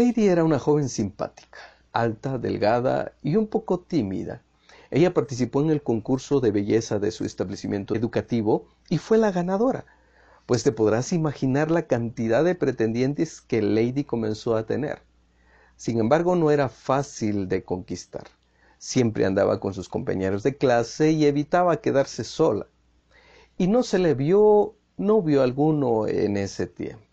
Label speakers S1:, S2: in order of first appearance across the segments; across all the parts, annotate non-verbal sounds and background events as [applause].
S1: Lady era una joven simpática, alta, delgada y un poco tímida. Ella participó en el concurso de belleza de su establecimiento educativo y fue la ganadora, pues te podrás imaginar la cantidad de pretendientes que Lady comenzó a tener. Sin embargo, no era fácil de conquistar. Siempre andaba con sus compañeros de clase y evitaba quedarse sola. Y no se le vio novio alguno en ese tiempo.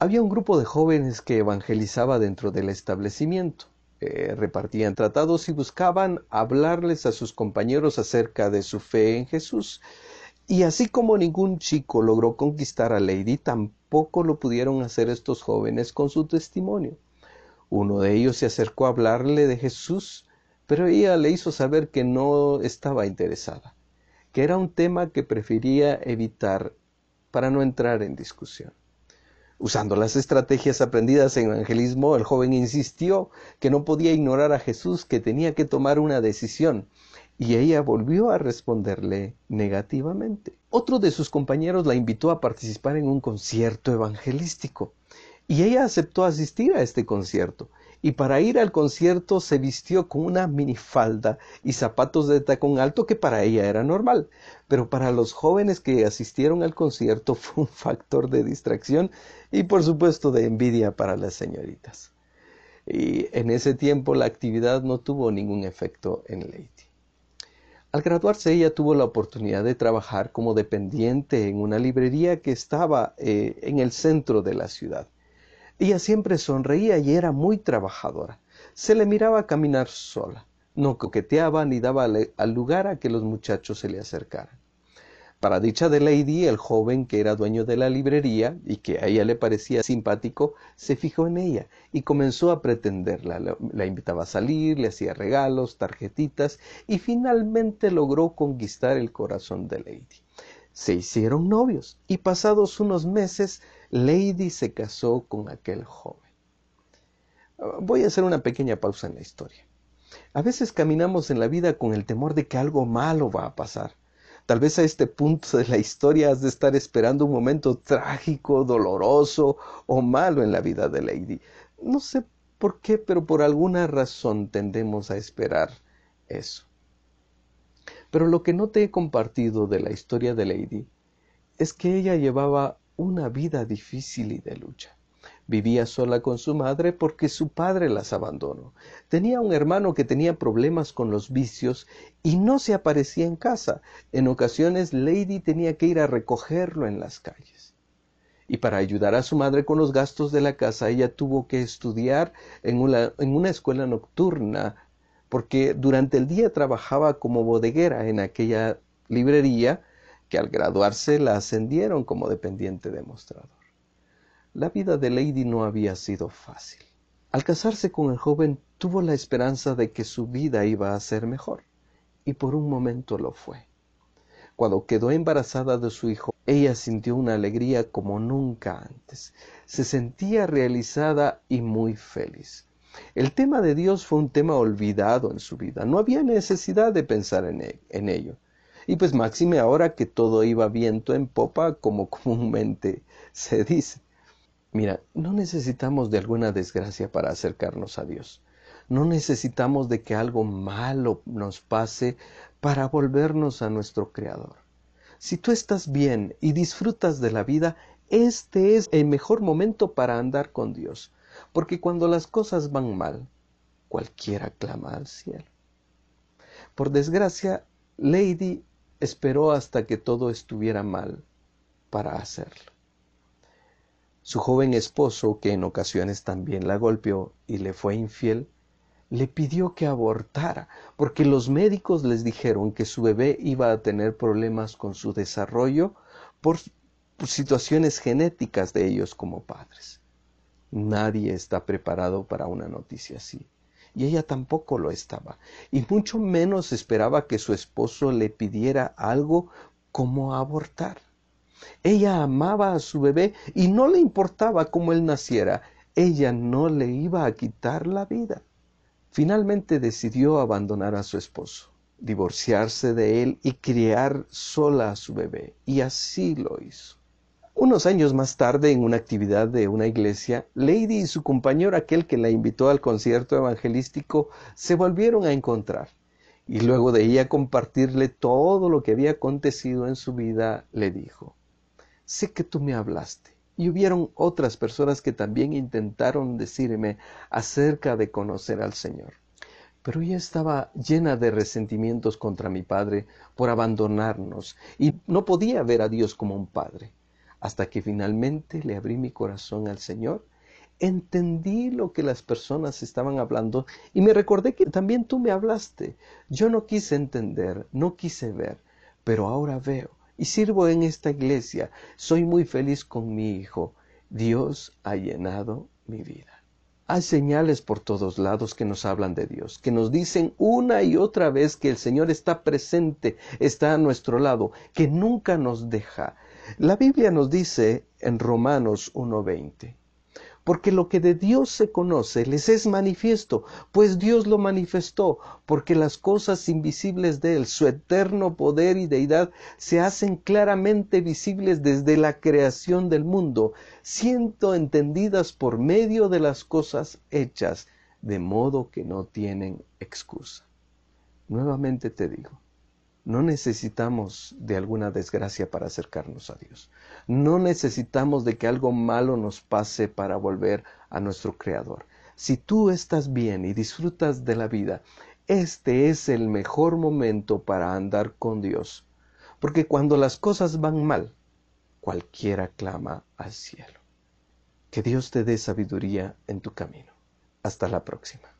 S1: Había un grupo de jóvenes que evangelizaba dentro del establecimiento. Eh, repartían tratados y buscaban hablarles a sus compañeros acerca de su fe en Jesús. Y así como ningún chico logró conquistar a Lady, tampoco lo pudieron hacer estos jóvenes con su testimonio. Uno de ellos se acercó a hablarle de Jesús, pero ella le hizo saber que no estaba interesada, que era un tema que prefería evitar para no entrar en discusión. Usando las estrategias aprendidas en evangelismo, el joven insistió que no podía ignorar a Jesús, que tenía que tomar una decisión, y ella volvió a responderle negativamente. Otro de sus compañeros la invitó a participar en un concierto evangelístico. Y ella aceptó asistir a este concierto. Y para ir al concierto se vistió con una minifalda y zapatos de tacón alto que para ella era normal. Pero para los jóvenes que asistieron al concierto [laughs] fue un factor de distracción y por supuesto de envidia para las señoritas. Y en ese tiempo la actividad no tuvo ningún efecto en Lady. Al graduarse ella tuvo la oportunidad de trabajar como dependiente en una librería que estaba eh, en el centro de la ciudad. Ella siempre sonreía y era muy trabajadora. Se le miraba caminar sola. No coqueteaba ni daba al lugar a que los muchachos se le acercaran. Para dicha de Lady, el joven que era dueño de la librería y que a ella le parecía simpático, se fijó en ella y comenzó a pretenderla. La, invitaba a salir, le hacía regalos, tarjetitas y finalmente logró conquistar el corazón de Lady. Se hicieron novios y pasados unos meses Lady se casó con aquel joven. Voy a hacer una pequeña pausa en la historia. A veces caminamos en la vida con el temor de que algo malo va a pasar. Tal vez a este punto de la historia has de estar esperando un momento trágico, doloroso o malo en la vida de Lady. No sé por qué, pero por alguna razón tendemos a esperar eso. Pero lo que no te he compartido de la historia de Lady es que ella llevaba una vida difícil y de lucha. Vivía sola con su madre porque su padre las abandonó. Tenía un hermano que tenía problemas con los vicios y no se aparecía en casa. En ocasiones Lady tenía que ir a recogerlo en las calles. Y para ayudar a su madre con los gastos de la casa, ella tuvo que estudiar en una, escuela nocturna porque durante el día trabajaba como bodeguera en aquella librería que al graduarse la ascendieron como dependiente demostrador. La vida de Lady no había sido fácil. Al casarse con el joven tuvo la esperanza de que su vida iba a ser mejor, y por un momento lo fue. Cuando quedó embarazada de su hijo, ella sintió una alegría como nunca antes. Se sentía realizada y muy feliz. El tema de Dios fue un tema olvidado en su vida. No había necesidad de pensar en, e-, ello. Y pues máxime ahora que todo iba viento en popa, como [laughs] comúnmente se dice. Mira, no necesitamos de alguna desgracia para acercarnos a Dios. No necesitamos de que algo malo nos pase para volvernos a nuestro Creador. Si tú estás bien y disfrutas de la vida, este es el mejor momento para andar con Dios porque cuando las cosas van mal, cualquiera clama al cielo. Por desgracia, Lady esperó hasta que todo estuviera mal para hacerlo. Su joven esposo, que en ocasiones también la golpeó y le fue infiel, le pidió que abortara, porque los médicos les dijeron que su bebé iba a tener problemas con su desarrollo por, situaciones genéticas de ellos como padres. Nadie está preparado para una noticia así. Y ella tampoco lo estaba. Y mucho menos esperaba que su esposo le pidiera algo como abortar. Ella amaba a su bebé y no le importaba cómo él naciera. Ella no le iba a quitar la vida. Finalmente decidió abandonar a su esposo, divorciarse de él y criar sola a su bebé. Y así lo hizo. Unos años más tarde, en una actividad de una iglesia, Lady y su compañero, aquel que la invitó al concierto evangelístico, se volvieron a encontrar. Y luego de ella compartirle todo lo que había acontecido en su vida, le dijo, sé que tú me hablaste. Y hubieron otras personas que también intentaron decirme acerca de conocer al Señor. Pero ella estaba llena de resentimientos contra mi padre por abandonarnos y no podía ver a Dios como un padre hasta que finalmente le abrí mi corazón al Señor, entendí lo que las personas estaban hablando y me recordé que también tú me hablaste. Yo no quise entender, no quise ver, pero ahora veo y sirvo en esta iglesia. Soy muy feliz con mi hijo. Dios ha llenado mi vida. Hay señales por todos lados que nos hablan de Dios, que nos dicen una y otra vez que el Señor está presente, está a nuestro lado, que nunca nos deja, la Biblia nos dice en Romanos 1.20, porque lo que de Dios se conoce les es manifiesto, pues Dios lo manifestó, porque las cosas invisibles de Él, su eterno poder y deidad, se hacen claramente visibles desde la creación del mundo, siendo entendidas por medio de las cosas hechas, de modo que no tienen excusa. Nuevamente te digo, no necesitamos de alguna desgracia para acercarnos a Dios. No necesitamos de que algo malo nos pase para volver a nuestro Creador. Si tú estás bien y disfrutas de la vida, este es el mejor momento para andar con Dios. Porque cuando las cosas van mal, cualquiera clama al cielo. Que Dios te dé sabiduría en tu camino. Hasta la próxima.